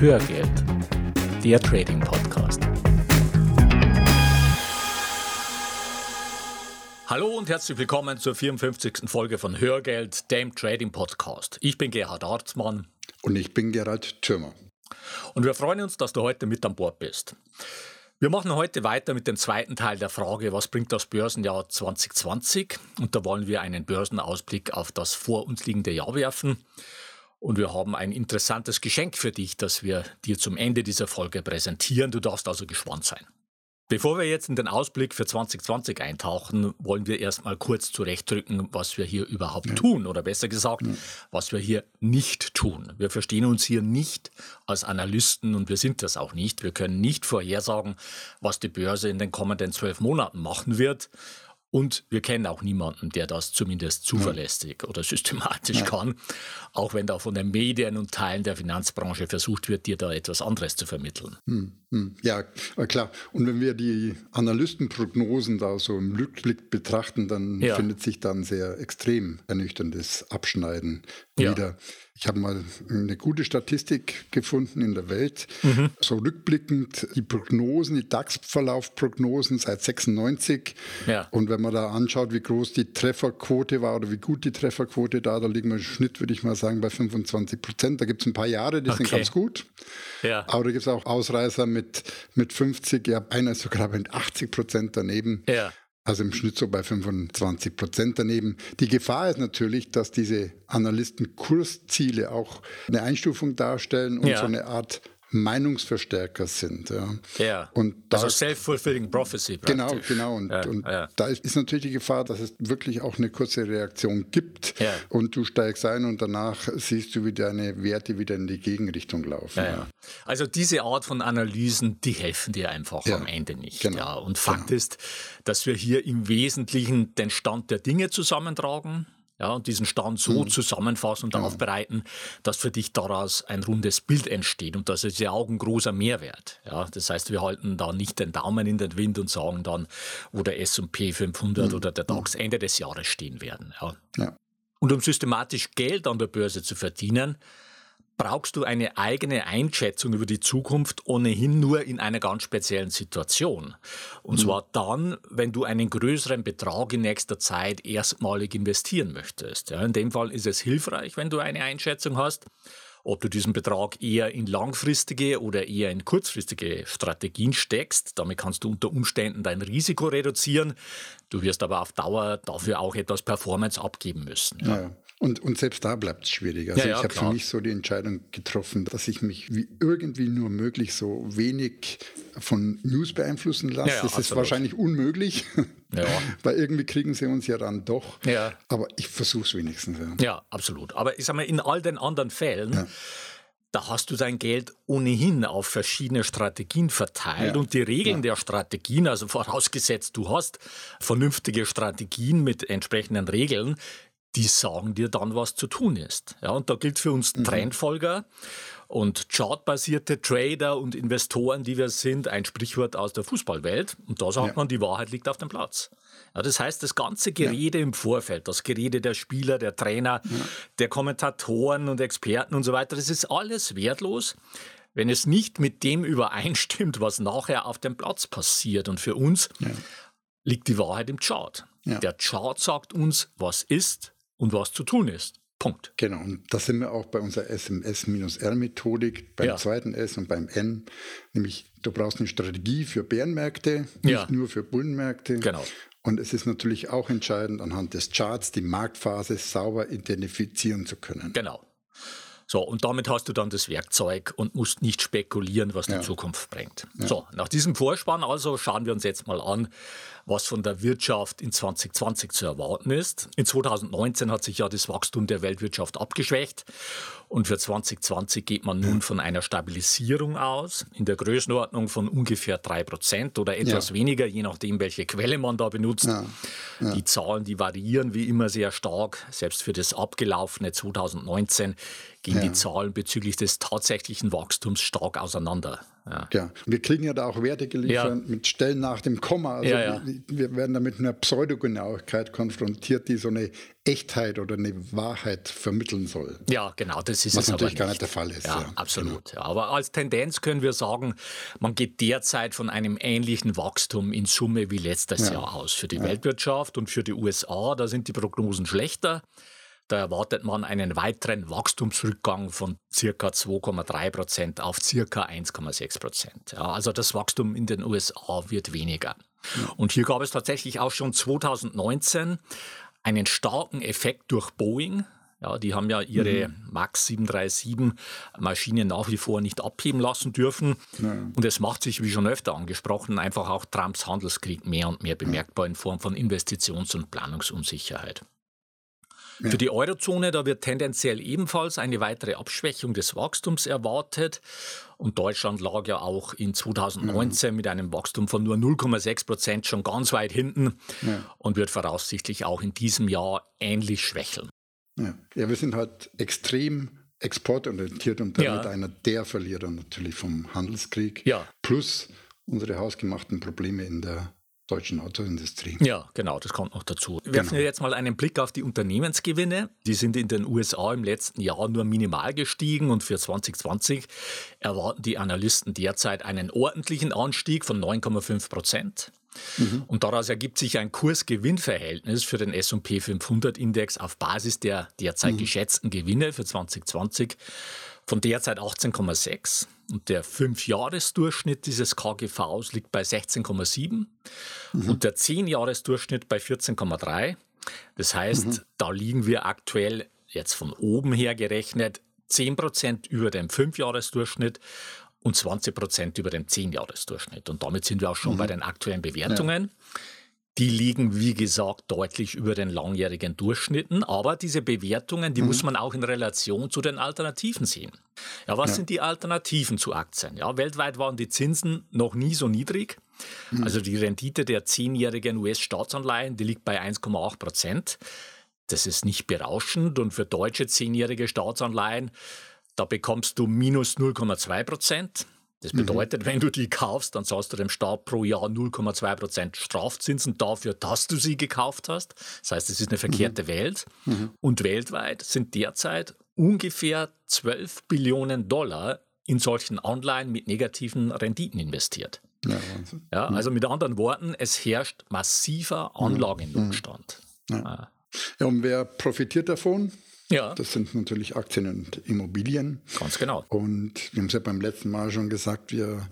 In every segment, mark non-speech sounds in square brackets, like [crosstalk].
Hörgeld, der Trading Podcast. Hallo und herzlich willkommen zur 54. Folge von Hörgeld, dem Trading Podcast. Ich bin Gerhard Arzmann. Und ich bin Gerald Thürmer. Und wir freuen uns, dass du heute mit an Bord bist. Wir machen heute weiter mit dem zweiten Teil der Frage, was bringt das Börsenjahr 2020? Und da wollen wir einen Börsenausblick auf das vor uns liegende Jahr werfen. Und wir haben ein interessantes Geschenk für dich, das wir dir zum Ende dieser Folge präsentieren. Du darfst also gespannt sein. Bevor wir jetzt in den Ausblick für 2020 eintauchen, wollen wir erstmal kurz zurechtrücken, was wir hier überhaupt ja. tun oder besser gesagt, ja. was wir hier nicht tun. Wir verstehen uns hier nicht als Analysten und wir sind das auch nicht. Wir können nicht vorhersagen, was die Börse in den kommenden zwölf Monaten machen wird. Und wir kennen auch niemanden, der das zumindest zuverlässig oder systematisch ja. kann, auch wenn da von den Medien und Teilen der Finanzbranche versucht wird, dir da etwas anderes zu vermitteln. Hm, hm. Ja, klar. Und wenn wir die Analystenprognosen da so im Rückblick betrachten, dann ja. findet sich dann sehr extrem ernüchterndes Abschneiden wieder. Ich habe mal eine gute Statistik gefunden in der Welt, mhm. so rückblickend die Prognosen, die DAX-Verlaufprognosen seit 96. Ja. Und wenn man da anschaut, wie groß die Trefferquote war oder wie gut die Trefferquote da, da liegen wir im Schnitt, würde ich mal sagen, bei 25 Prozent. Da gibt es ein paar Jahre, die okay. sind ganz gut. Ja. Aber da gibt es auch Ausreißer mit, mit 50, ja, einer ist sogar mit 80 Prozent daneben. Ja also im Schnitt so bei 25 Prozent daneben. Die Gefahr ist natürlich, dass diese Analysten Kursziele auch eine Einstufung darstellen und ja. so eine Art Meinungsverstärker sind. Ja. ja. Und da also self-fulfilling prophecy. Praktisch. Genau, genau. Und, ja, und ja. da ist, natürlich die Gefahr, dass es wirklich auch eine kurze Reaktion gibt ja. und du steigst ein und danach siehst du, wie deine Werte wieder in die Gegenrichtung laufen. Also diese Art von Analysen, die helfen dir einfach am Ende nicht. Genau. Und Fakt genau. ist, dass wir hier im Wesentlichen den Stand der Dinge zusammentragen ja, und diesen Stand so mhm. zusammenfassen und genau. aufbereiten, dass für dich daraus ein rundes Bild entsteht. Und das ist ja auch ein großer Mehrwert. Ja, das heißt, wir halten da nicht den Daumen in den Wind und sagen dann, wo der S&P 500 mhm. oder der DAX mhm. Ende des Jahres stehen werden. Ja. ja. Und um systematisch Geld an der Börse zu verdienen, brauchst du eine eigene Einschätzung über die Zukunft ohnehin nur in einer ganz speziellen Situation. Und mhm. zwar dann, wenn du einen größeren Betrag in nächster Zeit erstmalig investieren möchtest. Ja, in dem Fall ist es hilfreich, wenn du eine Einschätzung hast, ob du diesen Betrag eher in langfristige oder eher in kurzfristige Strategien steckst. Damit kannst du unter Umständen dein Risiko reduzieren. Du wirst aber auf Dauer dafür auch etwas Performance abgeben müssen. Ja. Ja, und, und selbst da bleibt es schwierig. Also ja, ja, ich habe für mich so die Entscheidung getroffen, dass ich mich wie irgendwie nur möglich so wenig von News beeinflussen lasse. Ja, das absolut. ist wahrscheinlich unmöglich, [laughs] weil irgendwie kriegen sie uns ja dann doch. Aber ich versuche es wenigstens. Ja. absolut. Aber ich sage mal, in all den anderen Fällen da hast du dein Geld ohnehin auf verschiedene Strategien verteilt ja. und die Regeln ja. der Strategien, also vorausgesetzt du hast vernünftige Strategien mit entsprechenden Regeln, die sagen dir dann, was zu tun ist. Ja, und da gilt für uns mhm. Trendfolger und chartbasierte Trader und Investoren, die wir sind, ein Sprichwort aus der Fußballwelt. Und da sagt ja. man, die Wahrheit liegt auf dem Platz. Ja, das heißt, das ganze Gerede ja. im Vorfeld, das Gerede der Spieler, der Trainer, der Kommentatoren und Experten und so weiter, das ist alles wertlos, wenn es nicht mit dem übereinstimmt, was nachher auf dem Platz passiert. Und für uns liegt die Wahrheit im Chart. Der Chart sagt uns, was ist, und was zu tun ist. Punkt. Genau, und da sind wir auch bei unserer SMS-R-Methodik, beim ja. zweiten S und beim N, nämlich du brauchst eine Strategie für Bärenmärkte, nicht ja. nur für Bullenmärkte. Genau. Und es ist natürlich auch entscheidend, anhand des Charts die Marktphase sauber identifizieren zu können. Genau. So, und damit hast du dann das Werkzeug und musst nicht spekulieren, was ja. die Zukunft bringt. Ja. So, nach diesem Vorspann also schauen wir uns jetzt mal an, was von der Wirtschaft in 2020 zu erwarten ist. In 2019 hat sich ja das Wachstum der Weltwirtschaft abgeschwächt und für 2020 geht man nun von einer Stabilisierung aus, in der Größenordnung von ungefähr drei Prozent oder etwas ja. weniger, je nachdem, welche Quelle man da benutzt. Ja. Ja. Die Zahlen, die variieren wie immer sehr stark. Selbst für das abgelaufene 2019 gehen die Zahlen bezüglich des tatsächlichen Wachstums stark auseinander. Ja. ja. Wir kriegen ja da auch Werte geliefert ja. mit Stellen nach dem Komma. Also ja, wir, wir werden da mit einer Pseudogenauigkeit konfrontiert, die so eine Echtheit oder eine Wahrheit vermitteln soll. Ja, genau, das ist Was es natürlich gar nicht der Fall ist. Ja, absolut. Genau. Aber als Tendenz können wir sagen, man geht derzeit von einem ähnlichen Wachstum in Summe wie letztes Jahr aus. Für die Weltwirtschaft und für die USA, da sind die Prognosen schlechter. Da erwartet man einen weiteren Wachstumsrückgang von circa 2,3 Prozent auf circa 1,6 Prozent. Ja, also das Wachstum in den USA wird weniger. Und hier gab es tatsächlich auch schon 2019 einen starken Effekt durch Boeing. Ja, die haben ja ihre mhm. MAX 737 Maschinen nach wie vor nicht abheben lassen dürfen. Ja. Und es macht sich, wie schon öfter angesprochen, einfach auch Trumps Handelskrieg mehr und mehr bemerkbar in Form von Investitions- und Planungsunsicherheit. Ja. Für die Eurozone, da wird tendenziell ebenfalls eine weitere Abschwächung des Wachstums erwartet. Und Deutschland lag ja auch in 2019 mhm. mit einem Wachstum von nur 0,6 Prozent schon ganz weit hinten ja. und wird voraussichtlich auch in diesem Jahr ähnlich schwächeln. Ja, ja wir sind halt extrem exportorientiert und damit ja. einer der Verlierer natürlich vom Handelskrieg. Ja. Plus unsere hausgemachten Probleme in der deutschen Autoindustrie. Ja, genau, das kommt noch dazu. Wir werfen genau. jetzt mal einen Blick auf die Unternehmensgewinne. Die sind in den USA im letzten Jahr nur minimal gestiegen und für 2020 erwarten die Analysten derzeit einen ordentlichen Anstieg von 9,5 Prozent. Mhm. Und daraus ergibt sich ein Kurs-Gewinn-Verhältnis für den S&P 500-Index auf Basis der derzeit mhm. geschätzten Gewinne für 2020 von derzeit 18,6 und der Fünfjahresdurchschnitt dieses KGVs liegt bei 16,7 mhm. und der Zehnjahresdurchschnitt bei 14,3. Das heißt, mhm. da liegen wir aktuell jetzt von oben her gerechnet 10 Prozent über dem Fünfjahresdurchschnitt und 20 Prozent über dem Zehnjahresdurchschnitt. Und damit sind wir auch schon mhm. bei den aktuellen Bewertungen. Ja. Die liegen, wie gesagt, deutlich über den langjährigen Durchschnitten. Aber diese Bewertungen, die mhm. muss man auch in Relation zu den Alternativen sehen. Ja, was ja. sind die Alternativen zu Aktien? Ja, weltweit waren die Zinsen noch nie so niedrig. Mhm. Also die Rendite der zehnjährigen US-Staatsanleihen, die liegt bei 1,8 Prozent. Das ist nicht berauschend. Und für deutsche zehnjährige Staatsanleihen, da bekommst du minus 0,2 Prozent. Das mhm. bedeutet, mhm. wenn du die kaufst, dann zahlst du dem Staat pro Jahr 0,2% Strafzinsen dafür, dass du sie gekauft hast. Das heißt, es ist eine verkehrte mhm. Welt. Mhm. Und weltweit sind derzeit ungefähr 12 Billionen Dollar in solchen Anleihen mit negativen Renditen investiert. Ja, ja, mhm. also mit anderen Worten, es herrscht massiver mhm. Anlagennotstand. Ja. ja, und wer profitiert davon? Ja. Das sind natürlich Aktien und Immobilien. Ganz genau. Und wir haben es ja beim letzten Mal schon gesagt, wir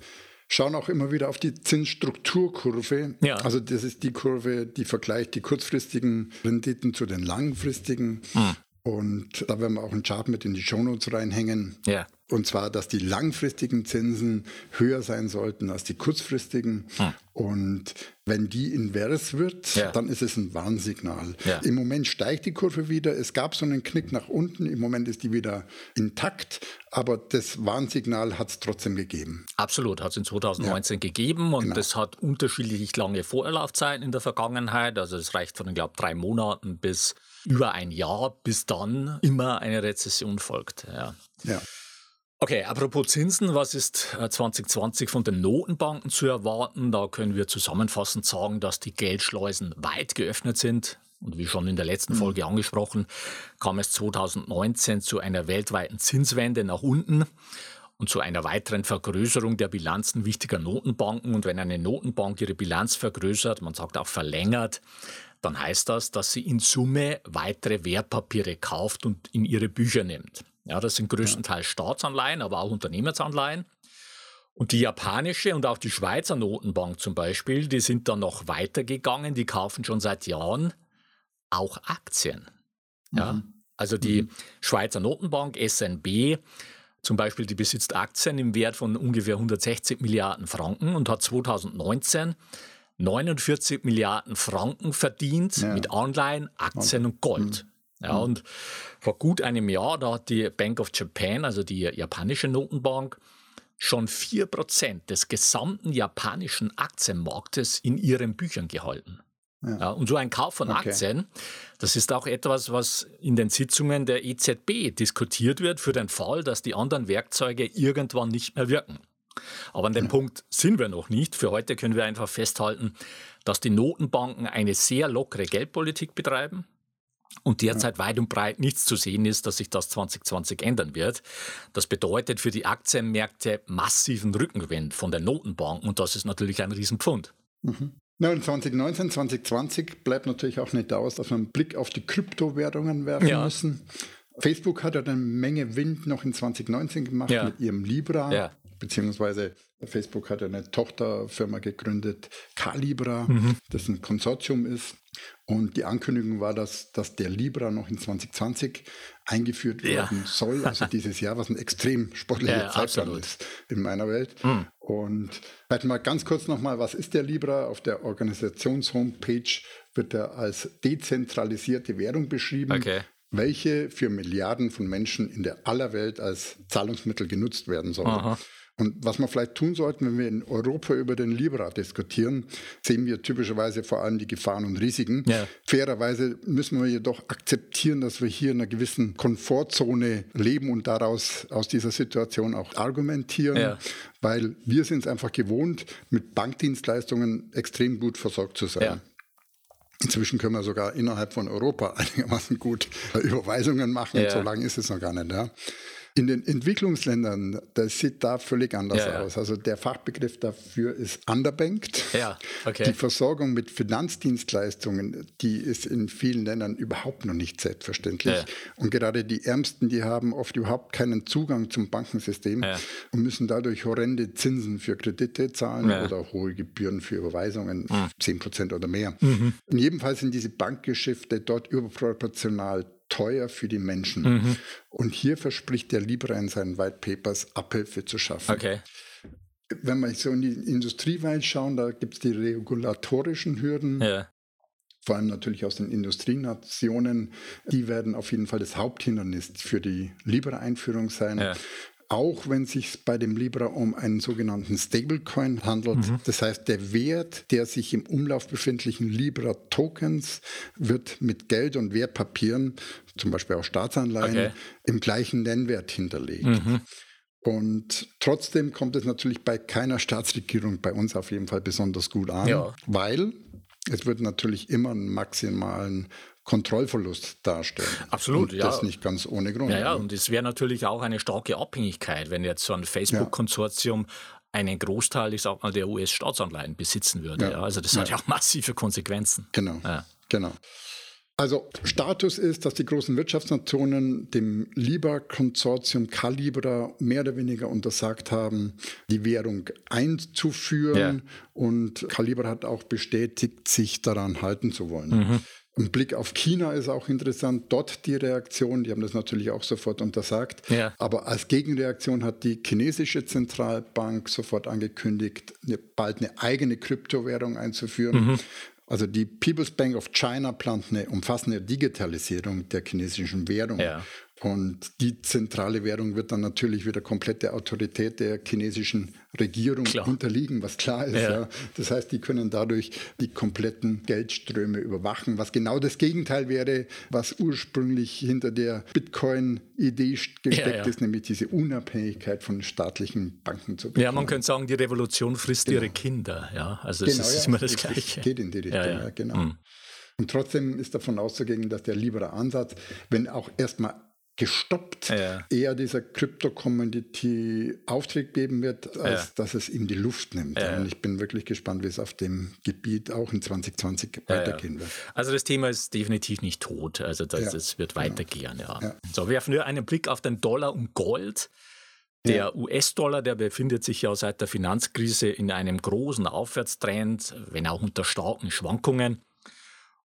schauen auch immer wieder auf die Zinsstrukturkurve. Ja. Also das ist die Kurve, die vergleicht die kurzfristigen Renditen zu den langfristigen. Hm. Und da werden wir auch einen Chart mit in die Shownotes reinhängen. Ja. Und zwar, dass die langfristigen Zinsen höher sein sollten als die kurzfristigen. Hm. Und wenn die invers wird, ja. dann ist es ein Warnsignal. Ja. Im Moment steigt die Kurve wieder. Es gab so einen Knick nach unten. Im Moment ist die wieder intakt. Aber das Warnsignal hat es trotzdem gegeben. Absolut, hat es in 2019 ja. gegeben. Und genau. das hat unterschiedlich lange Vorlaufzeiten in der Vergangenheit. Also es reicht von, ich glaube, drei Monaten bis über ein Jahr, bis dann immer eine Rezession folgt. Ja. Okay, apropos Zinsen, was ist 2020 äh, von den Notenbanken zu erwarten? Da können wir zusammenfassend sagen, dass die Geldschleusen weit geöffnet sind. Und wie schon in der letzten mhm. Folge angesprochen, kam es 2019 zu einer weltweiten Zinswende nach unten und zu einer weiteren Vergrößerung der Bilanzen wichtiger Notenbanken. Und wenn eine Notenbank ihre Bilanz vergrößert, man sagt auch verlängert, dann heißt das, dass sie in Summe weitere Wertpapiere kauft und in ihre Bücher nimmt. Ja, das sind größtenteils Staatsanleihen, aber auch Unternehmensanleihen. Und die japanische und auch die Schweizer Notenbank zum Beispiel, die sind dann noch weitergegangen, die kaufen schon seit Jahren auch Aktien. Ja? Mhm. Also die mhm. Schweizer Notenbank SNB zum Beispiel, die besitzt Aktien im Wert von ungefähr 160 Milliarden Franken und hat 2019 49 Milliarden Franken verdient ja. mit Anleihen, Aktien und Gold. Mhm. Ja, mhm. und vor gut einem Jahr, da hat die Bank of Japan, also die japanische Notenbank, schon 4% des gesamten japanischen Aktienmarktes in ihren Büchern gehalten. Ja. Ja, und so ein Kauf von okay. Aktien, das ist auch etwas, was in den Sitzungen der EZB diskutiert wird für den Fall, dass die anderen Werkzeuge irgendwann nicht mehr wirken. Aber an dem ja. Punkt sind wir noch nicht. Für heute können wir einfach festhalten, dass die Notenbanken eine sehr lockere Geldpolitik betreiben und derzeit ja. weit und breit nichts zu sehen ist, dass sich das 2020 ändern wird. Das bedeutet für die Aktienmärkte massiven Rückenwind von den Notenbanken und das ist natürlich ein Riesenpfund. Mhm. Na, und 2019, 2020 bleibt natürlich auch nicht aus, dass wir einen Blick auf die Kryptowährungen werfen ja. müssen. Facebook hat ja eine Menge Wind noch in 2019 gemacht ja. mit ihrem Libra. Ja beziehungsweise Facebook hat eine Tochterfirma gegründet, Calibra, mhm. das ein Konsortium ist. Und die Ankündigung war, dass, dass der Libra noch in 2020 eingeführt ja. werden soll, also [laughs] dieses Jahr, was ein extrem sportlicher ja, Zeitplan ist in meiner Welt. Mhm. Und vielleicht mal ganz kurz nochmal, was ist der Libra? Auf der Organisations-Homepage wird er als dezentralisierte Währung beschrieben. Okay welche für Milliarden von Menschen in der aller Welt als Zahlungsmittel genutzt werden soll. Aha. Und was wir vielleicht tun sollten, wenn wir in Europa über den Libra diskutieren, sehen wir typischerweise vor allem die Gefahren und Risiken. Ja. Fairerweise müssen wir jedoch akzeptieren, dass wir hier in einer gewissen Komfortzone leben und daraus aus dieser Situation auch argumentieren, ja. weil wir sind es einfach gewohnt, mit Bankdienstleistungen extrem gut versorgt zu sein. Ja. Inzwischen können wir sogar innerhalb von Europa [laughs] einigermaßen gut Überweisungen machen. Ja. So lange ist es noch gar nicht. Ja. In den Entwicklungsländern, das sieht da völlig anders ja, ja. aus. Also der Fachbegriff dafür ist underbanked. Ja, okay. Die Versorgung mit Finanzdienstleistungen, die ist in vielen Ländern überhaupt noch nicht selbstverständlich. Ja. Und gerade die Ärmsten, die haben oft überhaupt keinen Zugang zum Bankensystem und müssen dadurch horrende Zinsen für Kredite zahlen oder hohe Gebühren für Überweisungen, mhm. 10 Prozent oder mehr. Mhm. In jedem Fall sind diese Bankgeschäfte dort überproportional teuer für die Menschen. Mhm. Und hier verspricht der Libra in seinen White Papers Abhilfe zu schaffen. Okay. Wenn wir so in die Industriewelt schauen, da gibt es die regulatorischen Hürden. Ja. Vor allem natürlich aus den Industrienationen. Die werden auf jeden Fall das Haupthindernis für die Libra-Einführung sein. Ja auch wenn es sich bei dem Libra um einen sogenannten Stablecoin handelt. Mhm. Das heißt, der Wert der sich im Umlauf befindlichen Libra-Tokens wird mit Geld und Wertpapieren, zum Beispiel auch Staatsanleihen, okay. im gleichen Nennwert hinterlegt. Mhm. Und trotzdem kommt es natürlich bei keiner Staatsregierung, bei uns auf jeden Fall besonders gut an, ja. weil es wird natürlich immer einen maximalen Kontrollverlust darstellen. Absolut, und ja. Das nicht ganz ohne Grund. Ja, ja, und es wäre natürlich auch eine starke Abhängigkeit, wenn jetzt so ein Facebook-Konsortium einen Großteil, ich sag mal, der US-Staatsanleihen besitzen würde. Ja. Also das ja. hat ja auch massive Konsequenzen. Genau. Genau. Also Status ist, dass die großen Wirtschaftsnationen dem Libra-Konsortium Calibra mehr oder weniger untersagt haben, die Währung einzuführen. Ja. Und Calibra hat auch bestätigt, sich daran halten zu wollen. Mhm. Ein Blick auf China ist auch interessant. Dort die Reaktion, die haben das natürlich auch sofort untersagt. Ja. Aber als Gegenreaktion hat die chinesische Zentralbank sofort angekündigt, bald eine eigene Kryptowährung einzuführen. Mhm. Also die People's Bank of China plant eine umfassende Digitalisierung der chinesischen Währung. Ja. Und die zentrale Währung wird dann natürlich wieder komplett der Autorität der chinesischen Regierung klar. unterliegen, was klar ist. Ja. ja. Das heißt, die können dadurch die kompletten Geldströme überwachen, was genau das Gegenteil wäre, was ursprünglich hinter der Bitcoin-Idee gesteckt ja, ist, nämlich diese Unabhängigkeit von staatlichen Banken zu bekommen. Ja, man könnte sagen, die Revolution frisst genau. ihre Kinder. Ja, also genau, es ist immer das Gleiche. Es geht in die Richtung, ja, genau. Mhm. Und trotzdem ist davon auszugehen, dass der liebere Ansatz, wenn auch erstmal gestoppt, ja. eher dieser Crypto-Community Auftritt geben wird, als ja. dass es ihm die Luft nimmt. Ja. Und ich bin wirklich gespannt, wie es auf dem Gebiet auch in 2020 weitergehen wird. Also das Thema ist definitiv nicht tot. Also das, das wird weitergehen. Ja. So, werfen wir einen Blick auf den Dollar und Gold. Der US-Dollar, der befindet sich ja seit der Finanzkrise in einem großen Aufwärtstrend, wenn auch unter starken Schwankungen.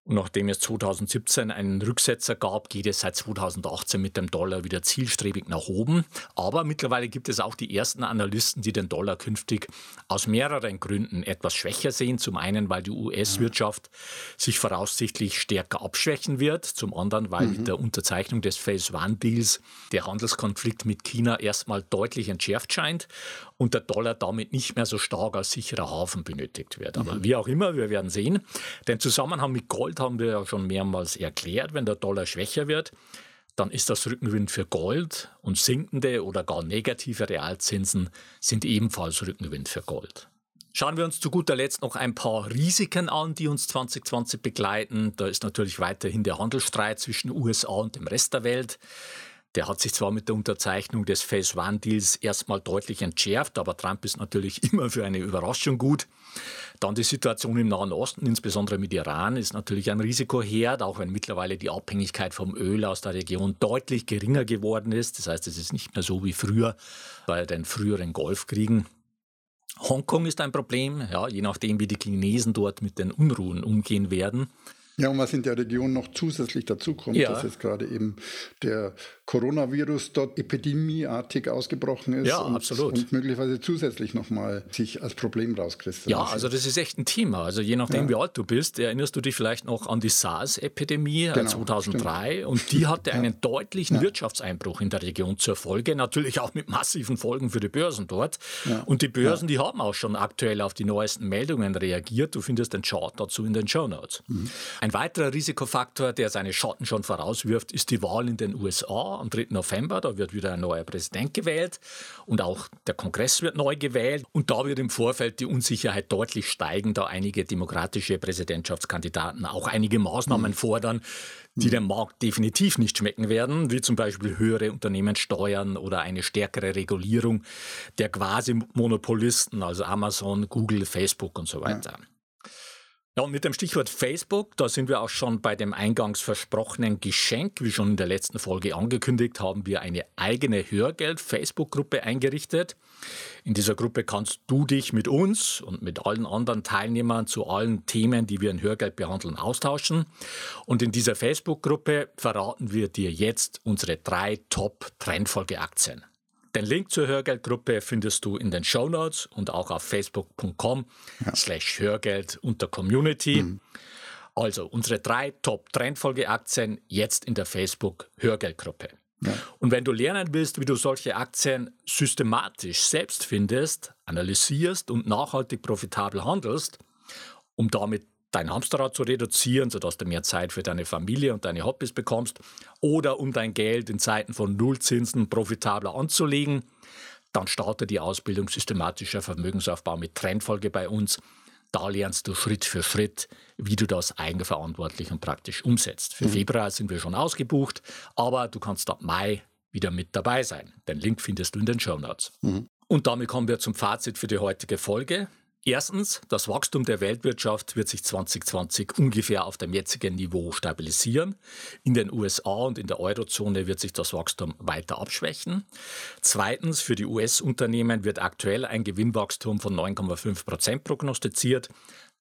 Und nachdem es 2017 einen Rücksetzer gab, geht es seit 2018 mit dem Dollar wieder zielstrebig nach oben. Aber mittlerweile gibt es auch die ersten Analysten, die den Dollar künftig aus mehreren Gründen etwas schwächer sehen. Zum einen, weil die US-Wirtschaft sich voraussichtlich stärker abschwächen wird. Zum anderen, weil mhm. mit der Unterzeichnung des Phase One Deals der Handelskonflikt mit China erstmal deutlich entschärft scheint und der Dollar damit nicht mehr so stark als sicherer Hafen benötigt wird. Aber mhm. wie auch immer, wir werden sehen. Den Zusammenhang mit Gold haben wir ja schon mehrmals erklärt. Wenn der Dollar schwächer wird, dann ist das Rückenwind für Gold und sinkende oder gar negative Realzinsen sind ebenfalls Rückenwind für Gold. Schauen wir uns zu guter Letzt noch ein paar Risiken an, die uns 2020 begleiten. Da ist natürlich weiterhin der Handelsstreit zwischen USA und dem Rest der Welt. Der hat sich zwar mit der Unterzeichnung des Phase One Deals erstmal deutlich entschärft, aber Trump ist natürlich [laughs] immer für eine Überraschung gut. Dann die Situation im Nahen Osten, insbesondere mit Iran, ist natürlich ein Risikoherd, auch wenn mittlerweile die Abhängigkeit vom Öl aus der Region deutlich geringer geworden ist. Das heißt, es ist nicht mehr so wie früher bei den früheren Golfkriegen. Hongkong ist ein Problem, ja, je nachdem, wie die Chinesen dort mit den Unruhen umgehen werden. Ja, und was in der Region noch zusätzlich dazukommt, ja. dass jetzt gerade eben der Coronavirus dort epidemieartig ausgebrochen ist ja, und, absolut. und möglicherweise zusätzlich nochmal sich als Problem rauskristallisiert. Ja, also das ist echt ein Thema. Also je nachdem, ja. wie alt du bist, erinnerst du dich vielleicht noch an die SARS-Epidemie äh, genau, 2003 stimmt. und die hatte einen deutlichen Wirtschaftseinbruch in der Region zur Folge, natürlich auch mit massiven Folgen für die Börsen dort. Und die Börsen, die haben auch schon aktuell auf die neuesten Meldungen reagiert. Du findest den Chart dazu in den Show Notes. Mhm. Ein weiterer Risikofaktor, der seine Schatten schon vorauswirft, ist die Wahl in den USA am 3. November. Da wird wieder ein neuer Präsident gewählt und auch der Kongress wird neu gewählt. Und da wird im Vorfeld die Unsicherheit deutlich steigen, da einige demokratische Präsidentschaftskandidaten auch einige Maßnahmen mhm. fordern, die dem Markt definitiv nicht schmecken werden, wie zum Beispiel höhere Unternehmenssteuern oder eine stärkere Regulierung der Quasi-Monopolisten, also Amazon, Google, Facebook und so weiter. Ja. Ja, und mit dem Stichwort Facebook, da sind wir auch schon bei dem eingangs versprochenen Geschenk. Wie schon in der letzten Folge angekündigt, haben wir eine eigene Hörgeld-Facebook-Gruppe eingerichtet. In dieser Gruppe kannst du dich mit uns und mit allen anderen Teilnehmern zu allen Themen, die wir in Hörgeld behandeln, austauschen. Und in dieser Facebook-Gruppe verraten wir dir jetzt unsere drei Top-Trendfolge-Aktien. Den Link zur Hörgeldgruppe findest du in den Show Notes und auch auf facebook.com ja. slash Hörgeld unter Community. Mhm. Also unsere drei Top-Trendfolge-Aktien jetzt in der Facebook-Hörgeldgruppe. Ja. Und wenn du lernen willst, wie du solche Aktien systematisch selbst findest, analysierst und nachhaltig profitabel handelst, um damit dein Hamsterrad zu reduzieren, sodass du mehr Zeit für deine Familie und deine Hobbys bekommst, oder um dein Geld in Zeiten von Nullzinsen profitabler anzulegen, dann starte die Ausbildung systematischer Vermögensaufbau mit Trendfolge bei uns. Da lernst du Schritt für Schritt, wie du das eigenverantwortlich und praktisch umsetzt. Für mhm. Februar sind wir schon ausgebucht, aber du kannst ab Mai wieder mit dabei sein. Den Link findest du in den Show Notes. Mhm. Und damit kommen wir zum Fazit für die heutige Folge. Erstens, das Wachstum der Weltwirtschaft wird sich 2020 ungefähr auf dem jetzigen Niveau stabilisieren. In den USA und in der Eurozone wird sich das Wachstum weiter abschwächen. Zweitens, für die US-Unternehmen wird aktuell ein Gewinnwachstum von 9,5 Prozent prognostiziert.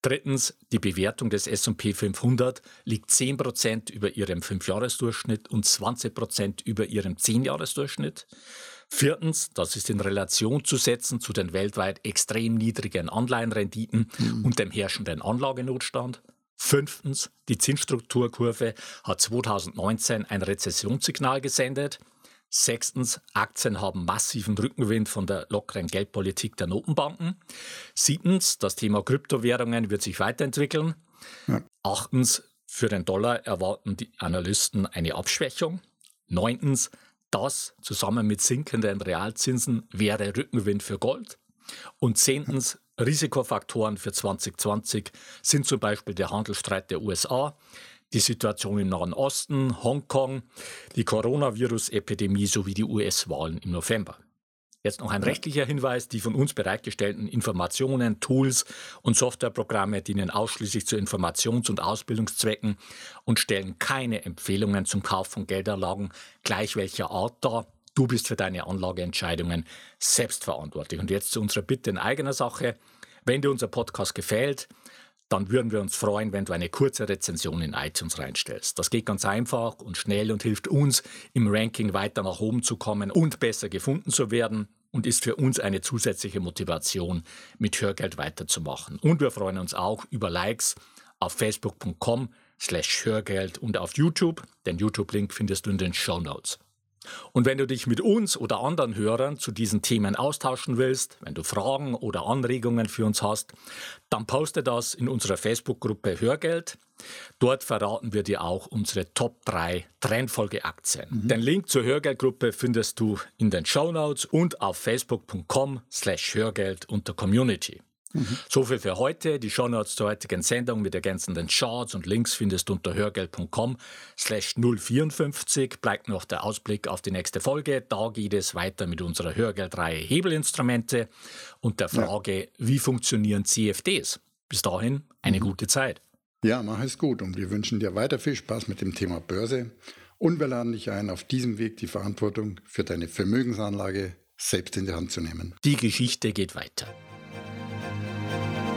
Drittens, die Bewertung des S&P 500 liegt 10 Prozent über ihrem Fünfjahresdurchschnitt und 20 Prozent über ihrem Zehnjahresdurchschnitt. Viertens, das ist in Relation zu setzen zu den weltweit extrem niedrigen Anleihenrenditen mhm. und dem herrschenden Anlagenotstand. Fünftens, die Zinsstrukturkurve hat 2019 ein Rezessionssignal gesendet. Sechstens, Aktien haben massiven Rückenwind von der lockeren Geldpolitik der Notenbanken. Siebtens, das Thema Kryptowährungen wird sich weiterentwickeln. Ja. Achtens, für den Dollar erwarten die Analysten eine Abschwächung. Neuntens, das zusammen mit sinkenden Realzinsen wäre Rückenwind für Gold. Und zehntens, Risikofaktoren für 2020 sind zum Beispiel der Handelsstreit der USA, die Situation im Nahen Osten, Hongkong, die Coronavirus-Epidemie sowie die US-Wahlen im November. Jetzt noch ein rechtlicher Hinweis. Die von uns bereitgestellten Informationen, Tools und Softwareprogramme dienen ausschließlich zu Informations- und Ausbildungszwecken und stellen keine Empfehlungen zum Kauf von Geldanlagen gleich welcher Art dar. Du bist für deine Anlageentscheidungen selbstverantwortlich. Und jetzt zu unserer Bitte in eigener Sache. Wenn dir unser Podcast gefällt, dann würden wir uns freuen, wenn du eine kurze Rezension in iTunes reinstellst. Das geht ganz einfach und schnell und hilft uns, im Ranking weiter nach oben zu kommen und besser gefunden zu werden und ist für uns eine zusätzliche Motivation, mit Hörgeld weiterzumachen. Und wir freuen uns auch über Likes auf facebook.com slash Hörgeld und auf YouTube. Den YouTube-Link findest du in den Show Notes. Und wenn du dich mit uns oder anderen Hörern zu diesen Themen austauschen willst, wenn du Fragen oder Anregungen für uns hast, dann poste das in unserer Facebook-Gruppe Hörgeld. Dort verraten wir dir auch unsere Top 3 Trendfolgeaktien. Mhm. Den Link zur Hörgeldgruppe findest du in den Show Notes und auf facebook.com slash Hörgeld unter Community. Mhm. So viel für heute. Die Shownotes zur heutigen Sendung mit ergänzenden Charts und Links findest du unter hörgeld.com slash 054. Bleibt noch der Ausblick auf die nächste Folge. Da geht es weiter mit unserer Hörgeldreihe Hebelinstrumente und der Frage, ja. wie funktionieren CFDs? Bis dahin eine mhm. gute Zeit. Ja, mach es gut und wir wünschen dir weiter viel Spaß mit dem Thema Börse und wir laden dich ein, auf diesem Weg die Verantwortung für deine Vermögensanlage selbst in die Hand zu nehmen. Die Geschichte geht weiter.